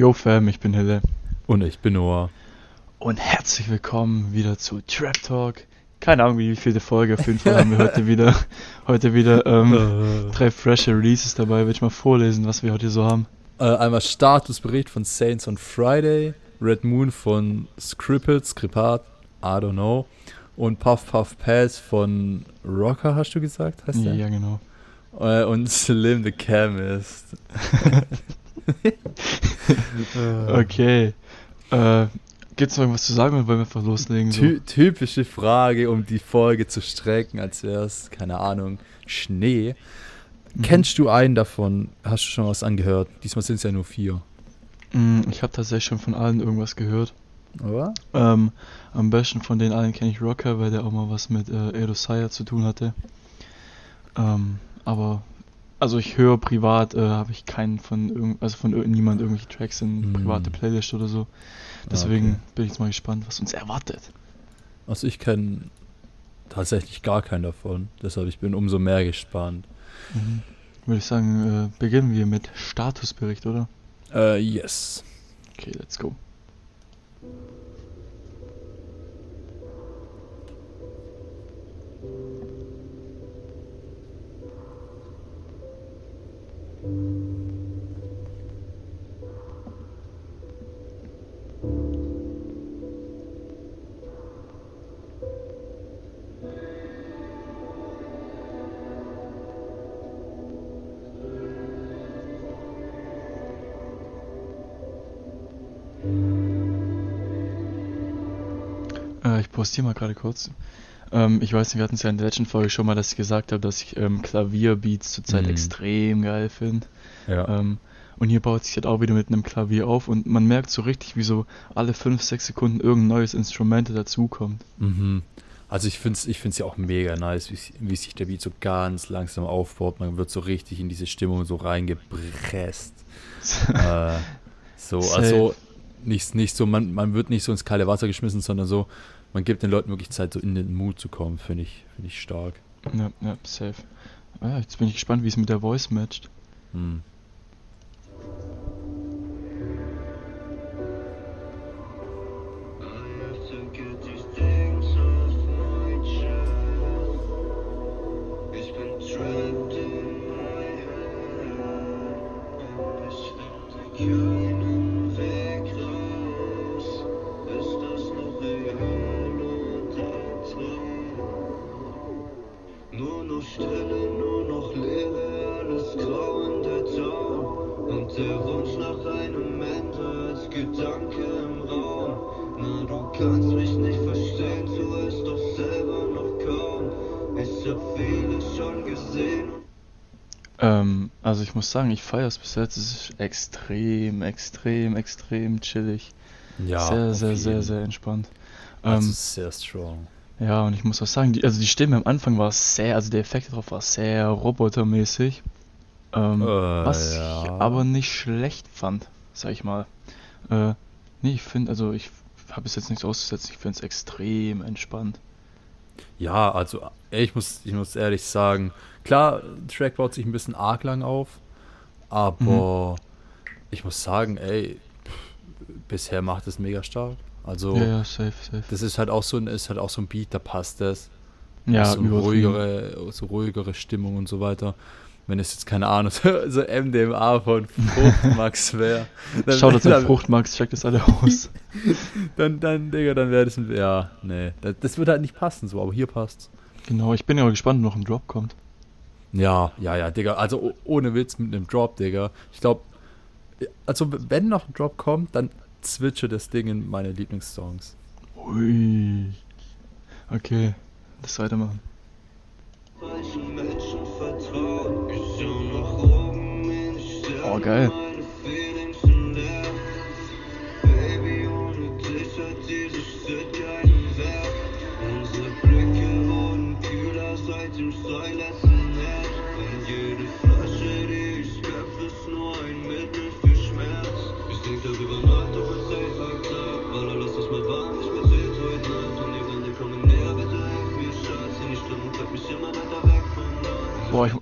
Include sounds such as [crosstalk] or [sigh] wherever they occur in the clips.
Yo Fam, ich bin Hille. Und ich bin Noah. Und herzlich willkommen wieder zu Trap Talk. Keine Ahnung, wie viele Folge. Auf jeden Fall haben wir heute wieder, [laughs] heute wieder ähm, drei frische Releases dabei. Will ich mal vorlesen, was wir heute so haben. Äh, einmal Statusbericht von Saints on Friday, Red Moon von Scrippet, Skripat, I don't know. Und Puff Puff Pass von Rocker, hast du gesagt? Heißt ja, der? genau. Äh, und [laughs] Slim the Chemist. [laughs] [laughs] okay. Äh, Gibt es noch irgendwas zu sagen oder wollen wir einfach loslegen? So? Ty typische Frage, um die Folge zu strecken, als wäre es, keine Ahnung, Schnee. Mhm. Kennst du einen davon? Hast du schon was angehört? Diesmal sind es ja nur vier. Mm, ich habe tatsächlich schon von allen irgendwas gehört. Oder? Ähm, am besten von den allen kenne ich Rocker, weil der auch mal was mit äh, Erosaya zu tun hatte. Ähm, aber also ich höre privat, äh, habe ich keinen von irgend, also von niemand irgendwelche Tracks in hm. private Playlist oder so. Deswegen okay. bin ich jetzt mal gespannt, was uns erwartet. Also ich kenne tatsächlich gar keinen davon, deshalb ich bin umso mehr gespannt. Mhm. Würde ich sagen, äh, beginnen wir mit Statusbericht, oder? Äh, yes. Okay, let's go. Äh, ich postiere mal gerade kurz. Ähm, ich weiß nicht, wir hatten es ja in der letzten Folge schon mal, dass ich gesagt habe, dass ich ähm, Klavierbeats zurzeit mhm. extrem geil finde. Ja. Ähm, und hier baut sich halt auch wieder mit einem Klavier auf und man merkt so richtig, wie so alle 5, 6 Sekunden irgendein neues Instrument dazukommt. Mhm. Also ich finde es ich find's ja auch mega nice, wie, wie sich der Beat so ganz langsam aufbaut. Man wird so richtig in diese Stimmung so reingepresst. [laughs] äh, so, Safe. also nicht, nicht so, man, man wird nicht so ins kalte Wasser geschmissen, sondern so, man gibt den Leuten wirklich Zeit, so in den Mut zu kommen, finde ich, finde ich stark. Ja, ja, safe. Ah ja, jetzt bin ich gespannt, wie es mit der Voice matcht. Hm. Ähm, muss sagen, ich feiere es bis jetzt. Es ist extrem, extrem, extrem chillig. Ja. Sehr, sehr, sehr, sehr entspannt. Das ähm, ist sehr strong. Ja, und ich muss auch sagen, die, also die Stimme am Anfang war sehr, also der Effekt darauf war sehr robotermäßig. Ähm, äh, was ja. ich aber nicht schlecht fand, sag ich mal. Äh, nee, ich finde, also ich habe es jetzt nichts auszusetzen, ich finde es extrem entspannt. Ja, also ich muss, ich muss ehrlich sagen, klar, Track baut sich ein bisschen arg lang auf, aber mhm. ich muss sagen, ey, bisher macht es mega stark. Also, ja, ja, safe, safe. das ist halt auch so ein, ist halt auch so ein Beat, da passt das. Ja, so ruhigere, so ruhigere Stimmung und so weiter wenn es jetzt keine Ahnung, [laughs] so MDMA von Fruchtmax [laughs] wäre. Schaut uns an Fruchtmax, checkt das alle aus. [laughs] dann, dann, Digga, dann wäre das ein, ja, nee, das, das würde halt nicht passen so, aber hier passt's. Genau, ich bin ja gespannt, ob noch ein Drop kommt. Ja, ja, ja, Digga, also ohne Witz mit einem Drop, Digga. Ich glaube, also wenn noch ein Drop kommt, dann switche das Ding in meine Lieblingssongs. Ui. Okay, das weitermachen. Oh, geil.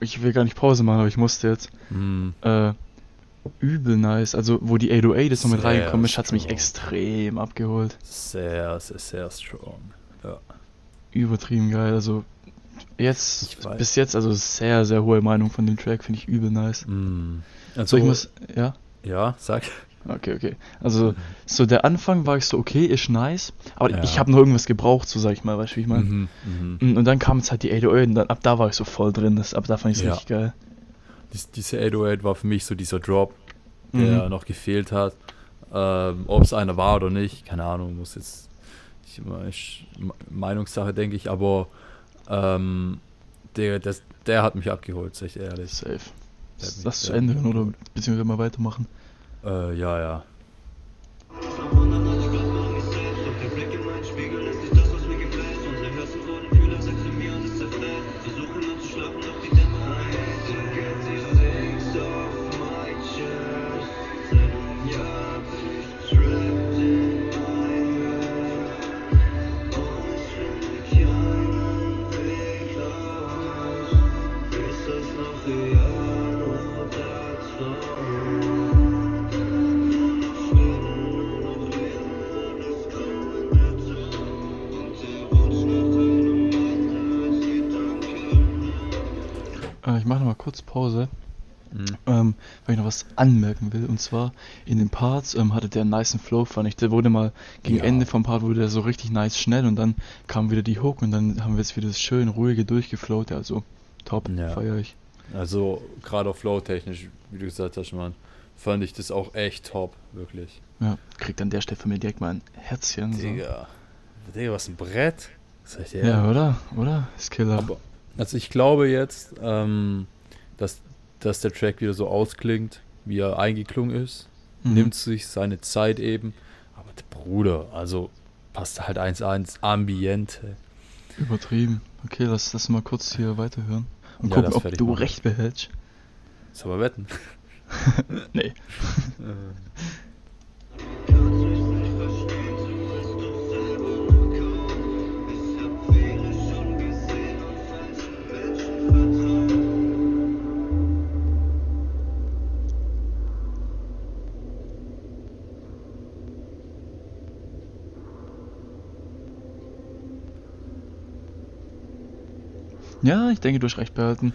Ich, will gar nicht Pause machen, aber ich musste jetzt. Mm. Äh, übel nice. Also, wo die 808 ist noch mit reingekommen ist, hat es mich extrem abgeholt. Sehr, sehr, sehr strong. Ja. Übertrieben geil. Also, jetzt, bis jetzt, also sehr, sehr hohe Meinung von dem Track, finde ich übel nice. Mm. So, Also, ich muss, ja? ja, sag. Okay, okay. Also, so der Anfang war ich so, okay, ist nice, aber Ja. ich habe noch irgendwas gebraucht, so sag ich mal, weißt du, wie ich meine? Mhm, mhm. Und dann kam jetzt halt die 808 und dann, ab da war ich so voll drin, das, ab da fand ich es Ja. richtig geil. Dies, diese 808 war für mich so dieser Drop, der Mhm. noch gefehlt hat. Ähm, Ob es einer war oder nicht, keine Ahnung, muss jetzt ich immer ist Meinungssache, denke ich, aber ähm, der, das, der hat mich abgeholt, sag ich ehrlich. Safe. Der Das zu der Ende hören oder beziehungsweise mal weitermachen. Äh, ja, ja. Äh, kurz Pause, Mhm. ähm, weil ich noch was anmerken will. Und zwar in den Parts ähm, hatte der einen niceen Flow, fand ich. Der wurde mal gegen Ja. Ende vom Part wurde der so richtig nice schnell und dann kam wieder die Hook und dann haben wir jetzt wieder das schön ruhige durchgeflowt. Also top, Ja. feier ich. Also, gerade auf Flow-technisch, wie du gesagt hast, Mann, fand ich das auch echt top, wirklich. Ja, kriegt an der Stelle von mir direkt mal ein Herzchen. So. Digga. Digga, was ein Brett. Ich dir Ja, ehrlich. oder? Oder? Ist Killer. Aber, also ich glaube jetzt, ähm, dass, dass der Track wieder so ausklingt, wie er eingeklungen ist. Mhm. Nimmt sich seine Zeit eben. Aber der Bruder, also passt halt 1-1 Ambiente. Übertrieben. Okay, lass das mal kurz hier weiterhören. Und Ja, gucken, ob du machen. recht behältst. Soll man wetten? [laughs] Nee. [laughs] Ja, ich denke, du hast recht behalten.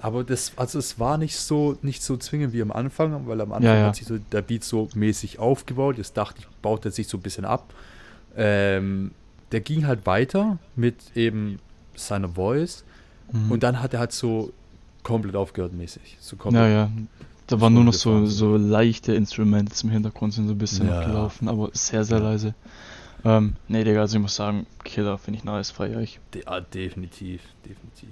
Aber das, also es war nicht so, nicht so zwingend wie am Anfang, weil am Anfang Ja, ja. hat sich so der Beat so mäßig aufgebaut. Jetzt dachte ich, baut er sich so ein bisschen ab. Ähm, der ging halt weiter mit eben seiner Voice Mhm. und dann hat er halt so komplett aufgehört mäßig. So komplett. Ja, ja. Da waren nur noch so, so leichte Instrumente im Hintergrund, sind so ein bisschen Ja, gelaufen, aber sehr, sehr leise. Ähm, nee, Digga, also ich muss sagen, Killer finde ich nice, feier ich. De ah, definitiv, definitiv.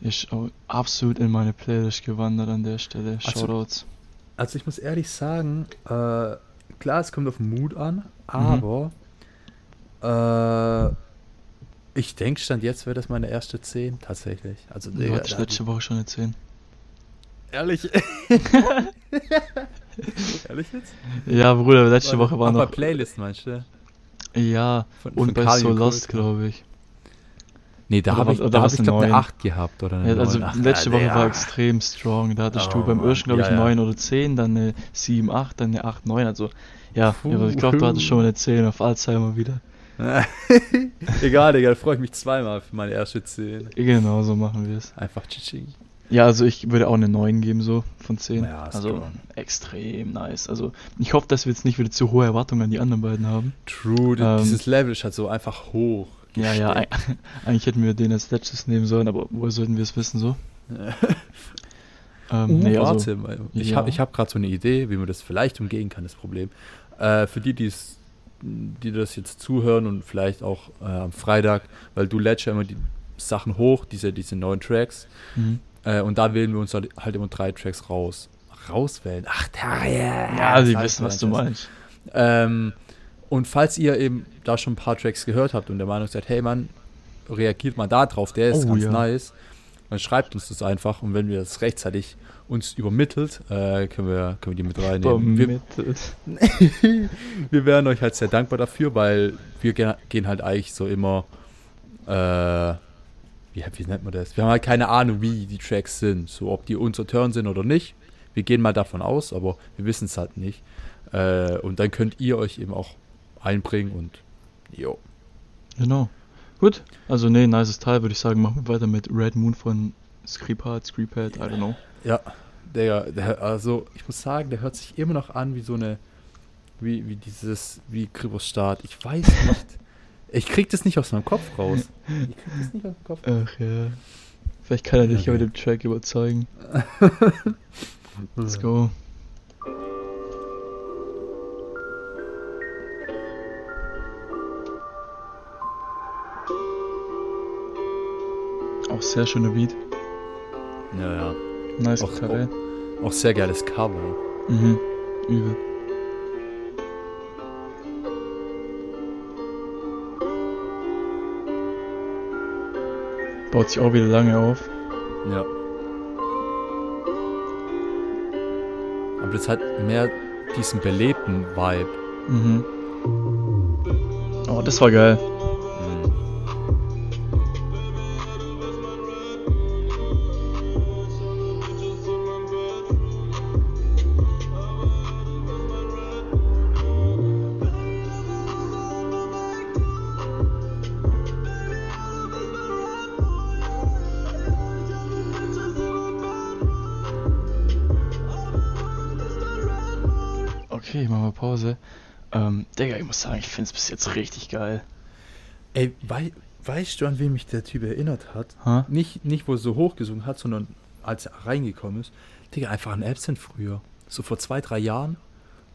Ist auch absolut in meine Playlist gewandert an der Stelle. Also- Shoutouts. Also ich muss ehrlich sagen, äh, klar, es kommt auf den Mut an, Mhm. aber äh, ich denke, Stand jetzt wäre das meine erste 10 tatsächlich. Also, Du Digga, hattest da- letzte Woche schon eine 10. ehrlich? [laughs] ehrlich jetzt? Ja, Bruder, letzte Woche war noch. Playlist meinst du? Ja, Von- und von bei Kali So Lost, glaube ich. Nee, da habe ich, oder da hab ich eine glaube eine neun? 8 gehabt oder eine Ja, also 9. Ach, letzte ja, Woche der- war extrem strong. Da hattest du Oh, beim ersten, glaube ich, ja, ja. 9 oder 10, dann eine 7, 8, dann eine 8, 9. Also, ja, Puh. ja ich glaube, du hattest schon mal eine 10 auf Alzheimer wieder. [laughs] Egal, Digga, da freue ich mich zweimal für meine erste 10. Genau, so machen wir es. Einfach Chiching. Ja, also ich würde auch eine 9 geben, so von 10. Ja, also strong. extrem nice. Also ich hoffe, dass wir jetzt nicht wieder zu hohe Erwartungen an die anderen beiden haben. True, Ähm, dieses Level ist halt so einfach hoch. Ja, ja, [laughs] eigentlich hätten wir den als letztes nehmen sollen, aber woher sollten wir es wissen so? [laughs] Ähm, Uh, nee, also, warte, ich ja. habe hab gerade so eine Idee, wie man das vielleicht umgehen kann, das Problem. Äh, für die, die's, die das jetzt zuhören und vielleicht auch äh, am Freitag, weil du lädst ja immer die Sachen hoch, diese, diese neuen Tracks, mhm. Äh, und da wählen wir uns halt, halt immer drei Tracks raus. Rauswählen? Ach, da, ja, ja, sie wissen, was du meinst. Ähm, und falls ihr eben da schon ein paar Tracks gehört habt und der Meinung seid, hey Mann, reagiert mal da drauf, der ist Oh, ganz ja. nice, dann schreibt uns das einfach und wenn wir das rechtzeitig uns übermittelt, äh, können, wir, können wir die mit reinnehmen. Wir, Vermittelt. [laughs] wir wären euch halt sehr dankbar dafür, weil wir ge gehen halt eigentlich so immer, äh, wie, wie nennt man das? Wir haben halt keine Ahnung, wie die Tracks sind, so ob die unser Turn sind oder nicht. Wir gehen mal davon aus, aber wir wissen es halt nicht. Äh, und dann könnt ihr euch eben auch einbringen und jo. Genau. Gut, also nee, nices Teil, würde ich sagen. Machen wir weiter mit Red Moon von Screepart, Screepad, I don't know. Ja, der, der, also ich muss sagen, der hört sich immer noch an wie so eine, wie, wie dieses, wie Kribos Start. Ich weiß nicht. Ich krieg das nicht aus meinem Kopf raus. Ich krieg das nicht aus dem Kopf Ach ja. Vielleicht kann er dich ja mit dem Track überzeugen. [laughs] Let's go. Auch sehr schöner Beat. Ja, ja. Nice Auch- Gitarre. Auch sehr geiles Cover. Mhm. Übel. Baut sich auch wieder lange auf. Ja. Aber das hat mehr diesen belebten Vibe. Mhm. Oh, das war geil. Pause. Ähm, Digga, ich muss sagen, ich find's bis jetzt richtig geil. Ey, wei weißt du, an wen mich der Typ erinnert hat? Ha? Nicht, nicht wo er so hoch gesungen hat, sondern als er reingekommen ist. Digga, einfach an Absent früher. So vor zwei, drei Jahren.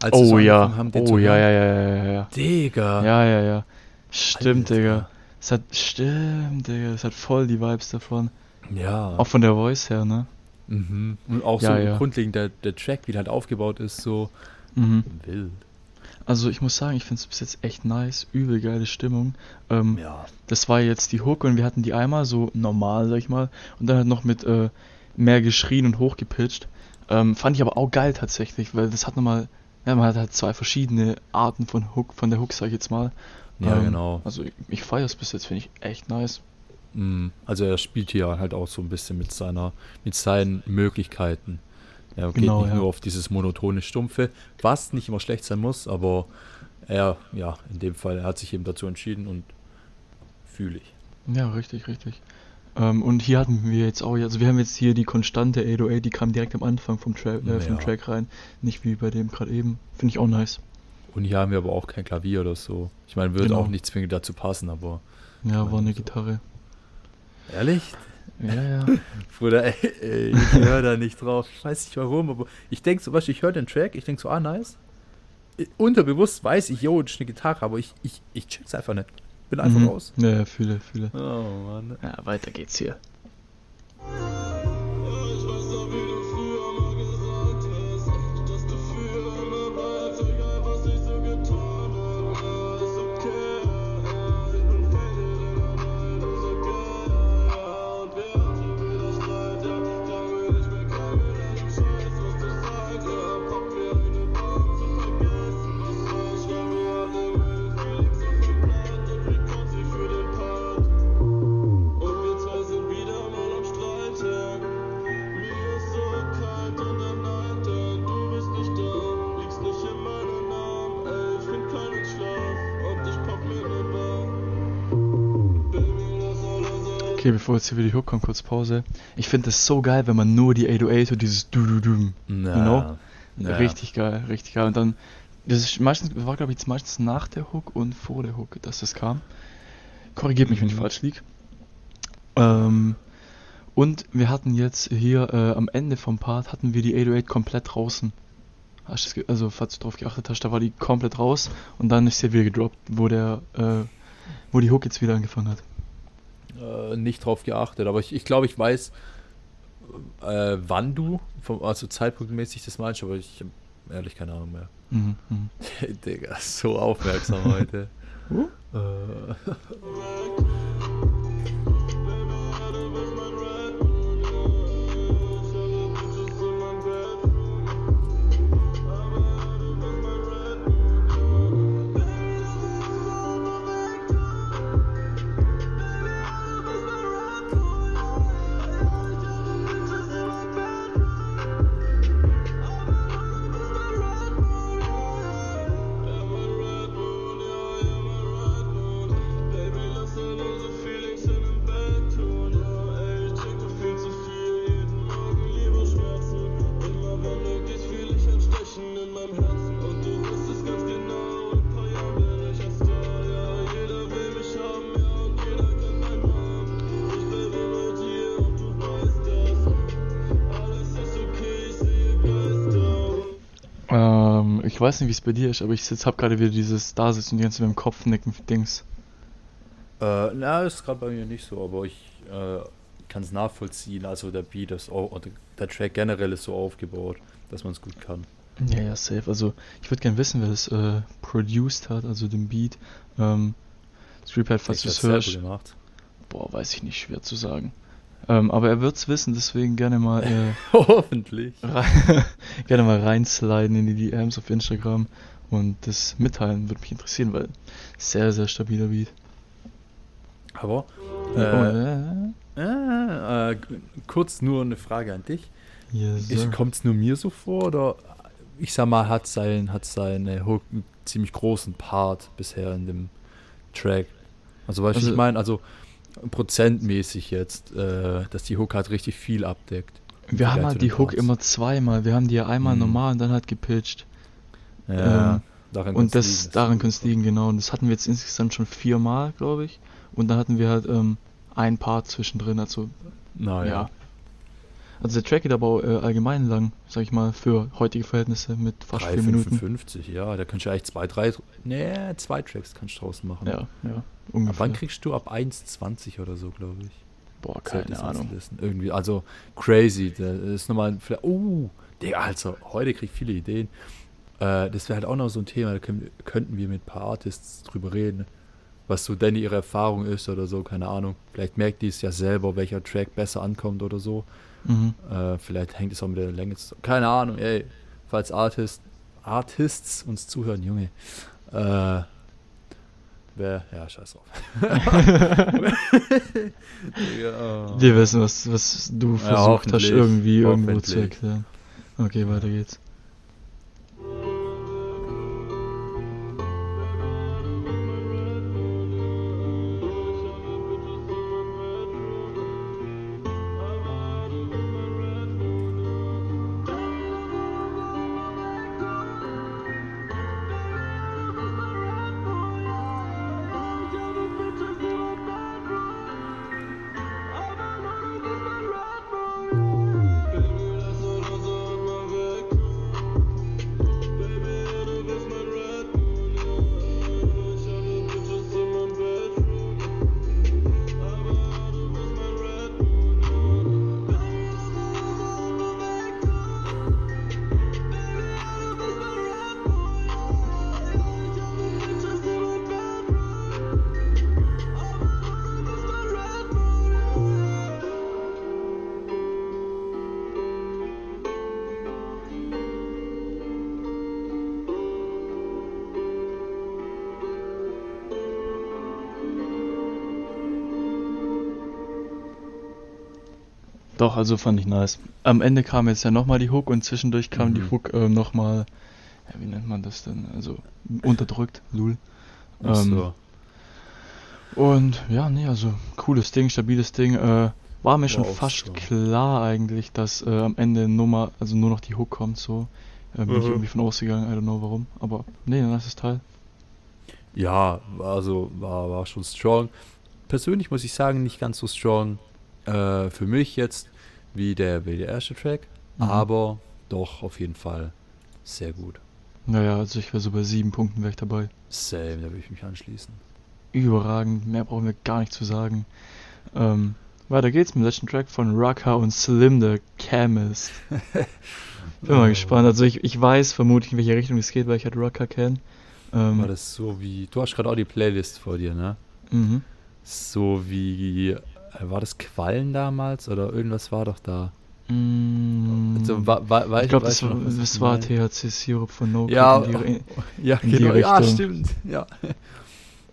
Als so Oh ja. haben, Oh ja, ja, ja, ja, ja. Digga. Ja, ja, ja. Stimmt, Alter. Digga. Es hat, stimmt, Digga. Es hat voll die Vibes davon. Ja. Auch von der Voice her, ne? Mhm. Und auch Ja, so ja. grundlegend der, der Track, wie der halt aufgebaut ist, so Mhm. wild. Also ich muss sagen, ich find's bis jetzt echt nice. Übel geile Stimmung. Ähm, Ja. Das war jetzt die Hook und wir hatten die einmal so normal, sag ich mal. Und dann halt noch mit äh, mehr geschrien und hochgepitcht. Ähm, fand ich aber auch geil tatsächlich, weil das hat nochmal, ja, man hat halt zwei verschiedene Arten von Hook, von der Hook, sag ich jetzt mal. Ja, Ähm, genau. Also ich, ich feier's bis jetzt, finde ich echt nice. Mhm. Also er spielt hier halt auch so ein bisschen mit seiner, mit seinen Möglichkeiten. Er geht Genau, nicht ja. nur auf dieses monotone Stumpfe, was nicht immer schlecht sein muss, aber er, ja, in dem Fall, er hat sich eben dazu entschieden und fühle ich. Ja, richtig, richtig. Ähm, und hier hatten wir jetzt auch, also wir haben jetzt hier die konstante 808, die kam direkt am Anfang vom, Tra äh, vom Ja. Track rein. Nicht wie bei dem gerade eben. Finde ich auch nice. Und hier haben wir aber auch kein Klavier oder so. Ich meine, würde Genau. auch nicht zwingend dazu passen, aber Ja, war eine so. Gitarre. ehrlich? Ja, ja. [laughs] Bruder, ey, ey, ich höre da nicht drauf. Ich weiß nicht warum, aber ich denke so, was, ich höre den Track, ich denke so, ah, nice. I- Unterbewusst weiß ich, yo, das ist eine Gitarre, aber ich, ich, ich check's einfach nicht. Bin einfach Mhm. raus. Ja, ja, fühle, fühle. Oh, Mann. Ja, weiter geht's hier. Okay, bevor jetzt hier wieder die Hook kommt, kurz Pause. Ich finde das so geil, wenn man nur die 808 und dieses du du du Na, know? Ja. Richtig geil, richtig geil. Und dann, das ist meistens, war glaube ich jetzt meistens nach der Hook und vor der Hook, dass das kam. Korrigiert mich, wenn ich Mhm. falsch lieg. Ähm, und wir hatten jetzt hier äh, am Ende vom Part hatten wir die 808 komplett draußen. Hast du also falls du drauf geachtet hast, da war die komplett raus und dann ist sie wieder gedroppt, wo der, äh, wo die Hook jetzt wieder angefangen hat. Äh, nicht drauf geachtet, aber ich, ich glaube, ich weiß, äh, wann du, vom, also zeitpunktmäßig das meinst, aber ich habe ehrlich keine Ahnung mehr. Mhm, mhm. [laughs] Digga, so aufmerksam heute. [laughs] äh, [laughs] ich weiß nicht, wie es bei dir ist, aber ich sitz, hab gerade wieder dieses Dasitzen und die ganze mit dem Kopf nicken Dings. Äh, na, ist gerade bei mir nicht so, aber ich äh, kann es nachvollziehen. Also der Beat ist auch, der Track generell ist so aufgebaut, dass man es gut kann. Ja, ja, safe. Also, ich würde gern wissen, wer das äh, produced hat, also den Beat. Ähm, Streetpad, falls du es hörst. gemacht. Boah, weiß ich nicht, schwer zu sagen. Ähm, aber er wird's wissen, deswegen gerne mal, äh, [laughs] Hoffentlich. [laughs] gerne mal reinsliden in die DMs auf Instagram und das mitteilen, würde mich interessieren, weil sehr, sehr stabiler Beat. Aber äh, äh, äh, kurz nur eine Frage an dich. yes. Kommt es nur mir so vor oder ich sag mal, hat sein, hat seine Hook einen ziemlich großen Part bisher in dem Track? Also, was Also- ich meine, also prozentmäßig jetzt, äh, dass die Hook halt richtig viel abdeckt. Wir haben halt die Hook Parts. immer zweimal. Wir haben die ja einmal Mhm. normal und dann halt gepitcht. Ja, ähm, daran Und das, liegen, daran könnte es liegen, genau. Und das hatten wir jetzt insgesamt schon viermal, glaube ich. Und dann hatten wir halt ähm, ein Part zwischendrin, also Naja. ja. Also der Track geht aber äh, allgemein lang, sag ich mal, für heutige Verhältnisse mit fast vier Minuten. 3,55, ja, da kannst du eigentlich zwei, drei, nee, zwei Tracks kannst du draußen machen. Ja, ja, Ab ungefähr. wann kriegst du ab 1,20 oder so, glaube ich? Boah, keine es Ahnung. Irgendwie, also crazy. Das ist nochmal, vielleicht- oh, Digga, also, heute krieg ich viele Ideen. Äh, das wäre halt auch noch so ein Thema, da können, könnten wir mit ein paar Artists drüber reden, was so denn ihre Erfahrung ist oder so, keine Ahnung. Vielleicht merkt die es ja selber, welcher Track besser ankommt oder so. Mhm. Äh, vielleicht hängt es auch mit der Länge zusammen. Keine Ahnung, ey. Falls Artist, Artists uns zuhören, Junge. Äh, wer, ja, scheiß drauf. Oh. [laughs] Wir wissen, was, was du Ja, versucht hast, irgendwie irgendwo zu erklären. Okay, weiter geht's. Doch, also fand ich nice. Am Ende kam jetzt ja nochmal die Hook und zwischendurch kam die Mhm. Hook ähm, nochmal, ja, wie nennt man das denn? Also unterdrückt, lul. Ach Ähm, so. Und ja, nee, also cooles Ding, stabiles Ding. Äh, war mir schon auch fast so. klar eigentlich, dass äh, am Ende nur mal, also nur noch die Hook kommt, so. Äh, bin ich Mhm. irgendwie von ausgegangen, I don't know warum. Aber nee, ein nices Teil. Ja, war also war, war schon strong. Persönlich muss ich sagen, nicht ganz so strong äh, für mich jetzt wie der, wie der erste Track, Mhm. aber doch auf jeden Fall sehr gut. Naja, also ich wäre so bei sieben Punkten wäre ich dabei. Same, da würde ich mich anschließen. Überragend, mehr brauchen wir gar nicht zu sagen. Ähm, weiter geht's mit dem letzten Track von Raka und Slim, der Chemist. [laughs] Bin mal Oh. gespannt. Also ich, ich weiß vermutlich, in welche Richtung es geht, weil ich halt Raka kenne. Ähm, War das so wie, du hast gerade auch die Playlist vor dir, ne? mhm. So wie, war das Quallen damals oder irgendwas war doch da? Mm, Also, wa, wa, weiß, ich glaube, das, war, das war? THC-Sirup von No Ja, in die Re- Ja, in genau, ja, stimmt. [laughs] Ja.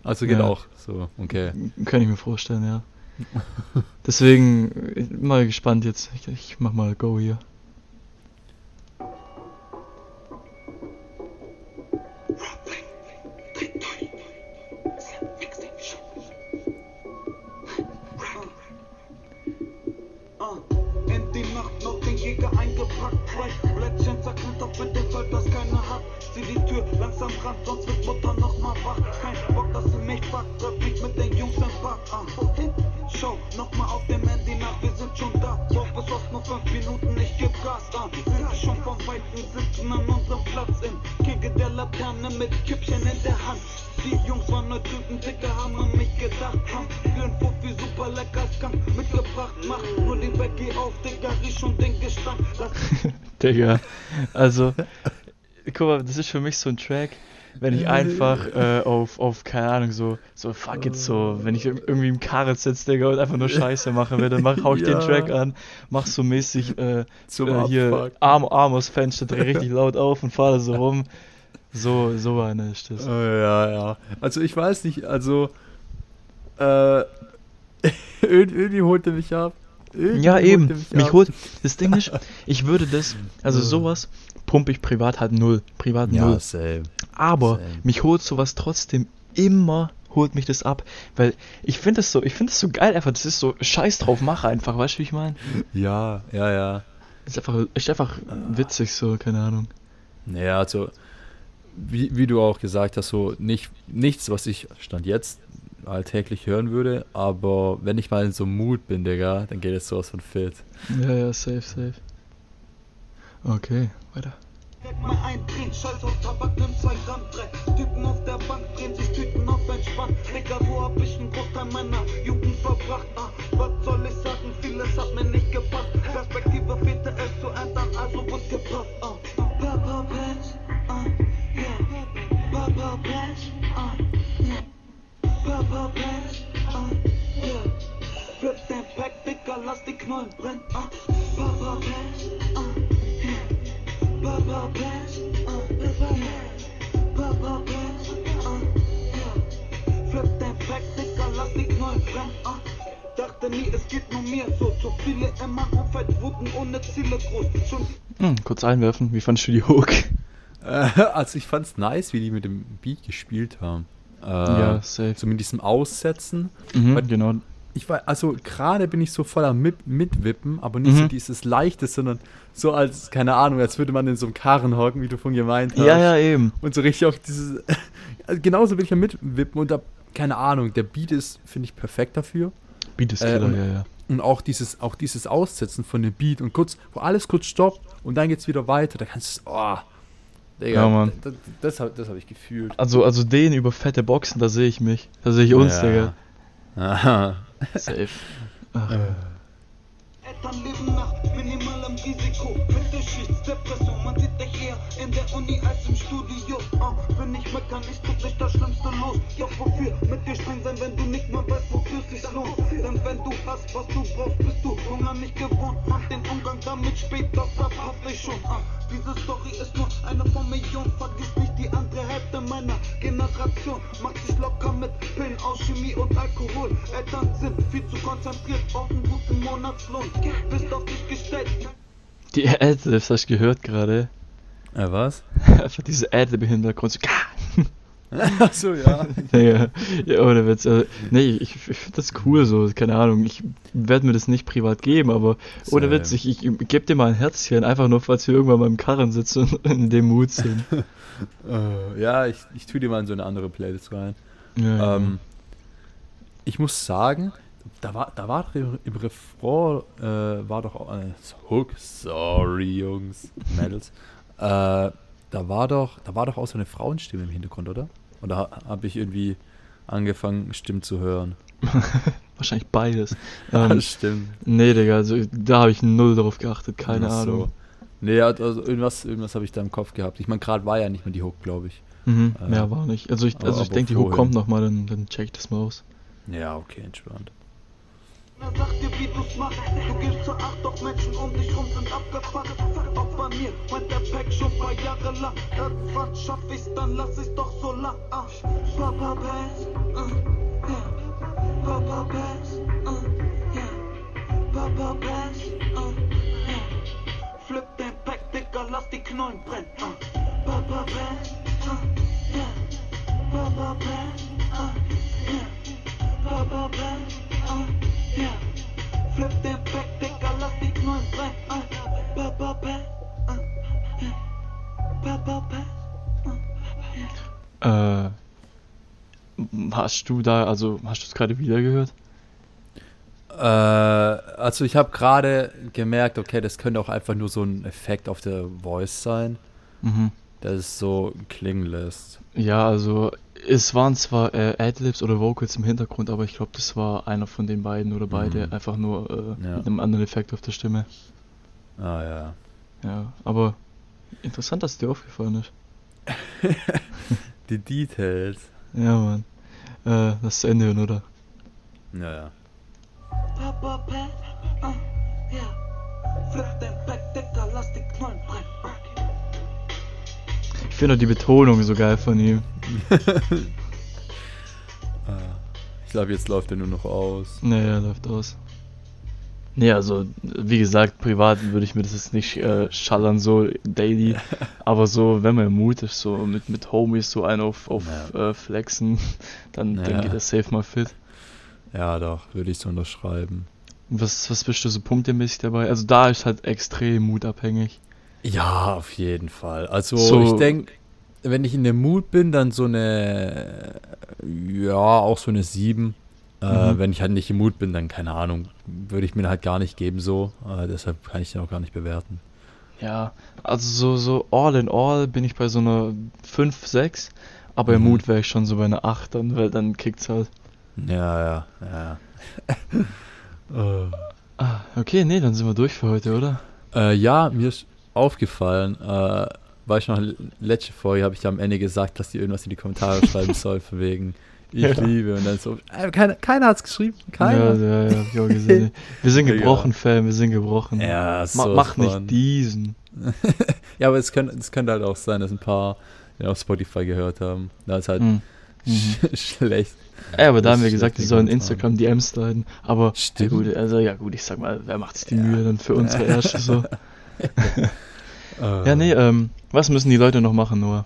Also geht Ja. auch. So, okay. Kann ich mir vorstellen, ja. [laughs] Deswegen äh, mal gespannt jetzt. Ich, ich mach mal Go hier. Auf dem Handy nach, wir sind schon da. Doch bis aus nur fünf Minuten, ich geb Gas an. Dich schon vom Weiten, sitzen an unserem Platz in Kegel der Laterne mit Kippchen in der Hand. Die Jungs waren nur Typen, Dicker, haben an mich gedacht. Haben für ein Fuffi super lecker Skunk mitgebracht. Mach nur die Becky auf, Digga, riech schon den Gestank. [laughs] Digga. Also, [laughs] guck mal, das ist für mich so ein Track, wenn ich einfach äh, auf, auf, keine Ahnung, so, so fuck it, so, wenn ich irgendwie im Karre sitze, Digga, und einfach nur [laughs] Scheiße machen will, dann mach, hau ich den Ja. Track an, mach so mäßig äh, äh, hier. Arm, Arm aus Fenster, dreh richtig [laughs] laut auf und fahr da so rum. So, so einer ist das. Oh, ja, ja. Also ich weiß nicht, also äh, [laughs] irgendwie, holt er mich ab. Irgendwie Ja, eben. mich Mich holt. Das Ding ist, ich würde das, also sowas pumpe ich privat halt null. Privat null. Ja, same. Aber Same. mich holt sowas trotzdem immer, holt mich das ab. Weil ich finde das so, ich finde das so geil einfach. Das ist so Scheiß drauf, mach einfach, weißt du, wie ich meine? Ja, ja, ja. Ist einfach, ist einfach witzig so, keine Ahnung. Naja, also, wie, wie du auch gesagt hast, so nicht, nichts, was ich Stand jetzt alltäglich hören würde, aber wenn ich mal in so einem Mut bin, Digga, dann geht es sowas von fit. Ja, ja, safe, safe. Okay, weiter. Steck mal ein, drehen, scheiß auf Tabak, nimm zwei Gramm Dreck. Typen auf der Bank drehen sich Tüten auf entspannt. Digga, wo hab ich einen Großteil meiner Jugend verbracht? Ah, was soll ich sagen? Vieles hat mir nicht gepasst. Perspektive fehlte es zu ändern, also wird gepasst. Ah, Papa Patch, ah, yeah. Papa Patch, ah, yeah. Papa Patch, ah, yeah. Flip den Pack, Digga, lass die Knollen brennen. Ah, Papa Patch, ah, Hm, kurz einwerfen, wie fandest du die Hook? Äh, also ich fand's nice, wie die mit dem Beat gespielt haben. Äh, Ja, safe. So mit diesem Aussetzen. Mhm, genau. Ich war, also gerade bin ich so voller mit, Mitwippen, aber nicht so Mhm. dieses Leichte, sondern so als, keine Ahnung, als würde man in so einem Karren hocken, wie du von gemeint hast. Ja, ja, eben. Und so richtig auf dieses. [laughs] Also genauso will ich ja mitwippen und da, keine Ahnung, der Beat ist, finde ich, perfekt dafür. Beat ist Äh, Killer, und- ja, ja. Und auch dieses, auch dieses Aussetzen von dem Beat und kurz, wo alles kurz stoppt und dann geht's wieder weiter, da kannst du, oh, Digga, Ja, Mann. Das, das, hab- das habe ich gefühlt. Also, also den über fette Boxen, da sehe ich mich. Da sehe ich uns, Ja. Digga. Aha. Safe. Ach, nach minimalem Risiko. Mittelschichts-Depression, man sieht dich eher in der Uni als im Studio. Ah, wenn ich meckern, ich tut nicht das Schlimmste los. Doch wofür mit dir streng sein, wenn du nicht mal weißt, wofür es sich lohnt? Denn wenn du hast, was du brauchst, bist du Hunger nicht gewohnt. Mach den Umgang damit spät, das verpasst ich schon. Ah, diese Story ist nur eine von Millionen. Vergiss nicht die andere Hälfte meiner Generation. Macht sich locker mit Pillen aus Chemie und Alkohol. Eltern sind viel zu konzentriert auf einen guten Monatslohn. Bist auf dich gestellt. Die Adlibs hast du gehört gerade. Äh, was? [laughs] Einfach diese Adlib im Hintergrund. So, [laughs] Achso, ja. [laughs] Digga. Ja, ohne Witz. Also, nee, ich, ich finde das cool so. Keine Ahnung. Ich werde mir das nicht privat geben, aber ohne Same. Witz, ich, ich gebe dir mal ein Herzchen. Einfach nur, falls wir irgendwann mal im Karren sitzen und in dem Mut sind. Äh, ja, ich, ich tue dir mal in so eine andere Playlist rein. Ja, ja. Ähm, ich muss sagen, da war, da war doch im, Refrain, äh, war doch auch, Hook, sorry Jungs, Mädels, äh, da war doch, da war doch auch so eine Frauenstimme im Hintergrund, oder? Oder ha- habe ich irgendwie angefangen, Stimmen zu hören? [laughs] Wahrscheinlich beides. Ja, Ähm, stimmt. nee, Digga, also da habe ich null drauf geachtet. Keine so. Ahnung. Nee, also irgendwas, irgendwas habe ich da im Kopf gehabt. Ich meine, gerade war ja nicht mehr die Hook, glaube ich. Mhm, Äh, mehr war nicht. Also ich, aber- also ich denke, die Hook kommt nochmal, dann, dann check ich das mal aus. Ja, okay, entspannt. Er sagt dir, wie du's machst. Du gibst zur Acht, doch Menschen um dich rum sind abgefuckt. Auch bei mir meint der Pack schon paar Jahre lang. Irgendwann schaff ich's, dann lass ich's doch so lang. Ah, Papa Bass, uh, yeah. Papa Bass, uh, yeah. Papa Bass, uh, yeah. Flip den Pack, Dicker, lass die Knollen brennen. Uh, Papa Bass, uh, yeah. Papa Bass, uh, yeah. Papa Bass, uh, yeah. Flip den Pack, Dicker, lass die Knollen brennen. Uh, Papa Bass, uh, yeah. Papa Bass, uh, yeah. Äh, hast du da, also hast du es gerade wieder gehört? Äh, also ich habe gerade gemerkt, okay, das könnte auch einfach nur so ein Effekt auf der Voice sein, Mhm. dass es so klingen lässt. Ja, also es waren zwar äh, Adlibs oder Vocals im Hintergrund, aber ich glaube, das war einer von den beiden oder beide, Mhm. einfach nur äh, Ja. mit einem anderen Effekt auf der Stimme. Ah ja. Ja, aber interessant, dass dir aufgefallen ist. [laughs] Die Details. Ja, Mann. Äh, das zu Ende hören, oder? Ja, ja. Papa Pat, uh, den lass Knollen brennen. Ich finde auch die Betonung so geil von ihm. [laughs] Ah, Ich glaube, jetzt läuft er nur noch aus. Naja, läuft aus. Nee, also, wie gesagt, privat würde ich mir das jetzt nicht äh, schallern, so daily. [laughs] Aber so, wenn man im Mut ist, so mit, mit Homies so einen auf, auf äh, Flexen, [laughs] dann, Ja. dann geht das safe mal fit. Ja, doch, würde ich so unterschreiben. Was, was bist du so punktemäßig dabei? Also da ist halt extrem mutabhängig. Ja, auf jeden Fall. Also So- ich denke, wenn ich in dem Mut bin, dann so eine, ja, auch so eine 7. Äh, Mhm. wenn ich halt nicht im Mut bin, dann keine Ahnung, würde ich mir halt gar nicht geben so. Äh, deshalb kann ich den auch gar nicht bewerten. Ja, also so, so all in all bin ich bei so einer 5, 6. Aber im Mhm. Mut wäre ich schon so bei einer 8 dann, weil dann kickt's halt. Ja, ja, ja. [laughs] äh. Ah, okay, nee, dann sind wir durch für heute, oder? Äh, ja, mir ist aufgefallen, äh, war ich noch letzte Folge, habe ich am Ende gesagt, dass die irgendwas in die Kommentare [laughs] schreiben soll, von wegen ich Ja. liebe und dann so, äh, keiner, keiner hat es geschrieben, keiner. Ja, ja, ja, hab ich auch gesehen. Wir sind [laughs] gebrochen, Fan, wir sind gebrochen. Ja, Ma so mach von. nicht diesen. [laughs] Ja, aber es könnte, es könnte halt auch sein, dass ein paar den auf Spotify gehört haben. Da ist halt Hm. Mhm. schlecht. Ja, aber da haben wir gesagt, die sollen. Instagram DMs leiten. Aber ja, Stimmt. gut, also ja gut, ich sag mal, wer macht sich die Ja. Mühe dann für unsere erste so? Äh, Ja, nee, ähm, was müssen die Leute noch machen, Noah?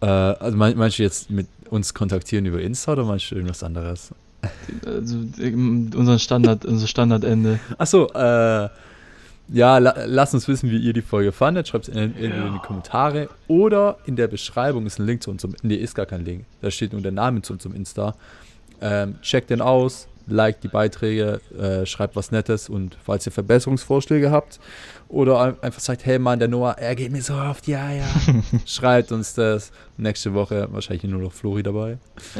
Äh, also mein, meinst du jetzt mit uns kontaktieren über Insta oder meinst du irgendwas anderes? Also, ähm, unser Standard, unser Standardende. Achso, äh, ja, la lasst uns wissen, wie ihr die Folge fandet. Schreibt es in, in, in die Kommentare oder in der Beschreibung ist ein Link zu unserem. Nee, ist gar kein Link. Da steht nur der Name zu unserem Insta. Ähm, checkt den aus, liked die Beiträge, äh, schreibt was Nettes und falls ihr Verbesserungsvorschläge habt oder ein- einfach sagt, hey Mann, der Noah, er geht mir so auf die Eier, [laughs] schreibt uns das. Nächste Woche wahrscheinlich nur noch Flori dabei. [laughs]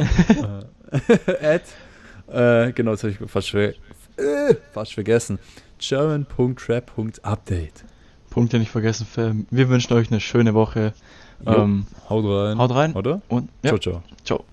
äh, [laughs] Ed, äh, genau, das habe ich fast, ver äh, fast vergessen. German.trap.update. Punkte nicht vergessen, Fam. Wir wünschen euch eine schöne Woche. Ähm, Haut rein. haut rein Oder? und ja, Ciao, ciao. ciao.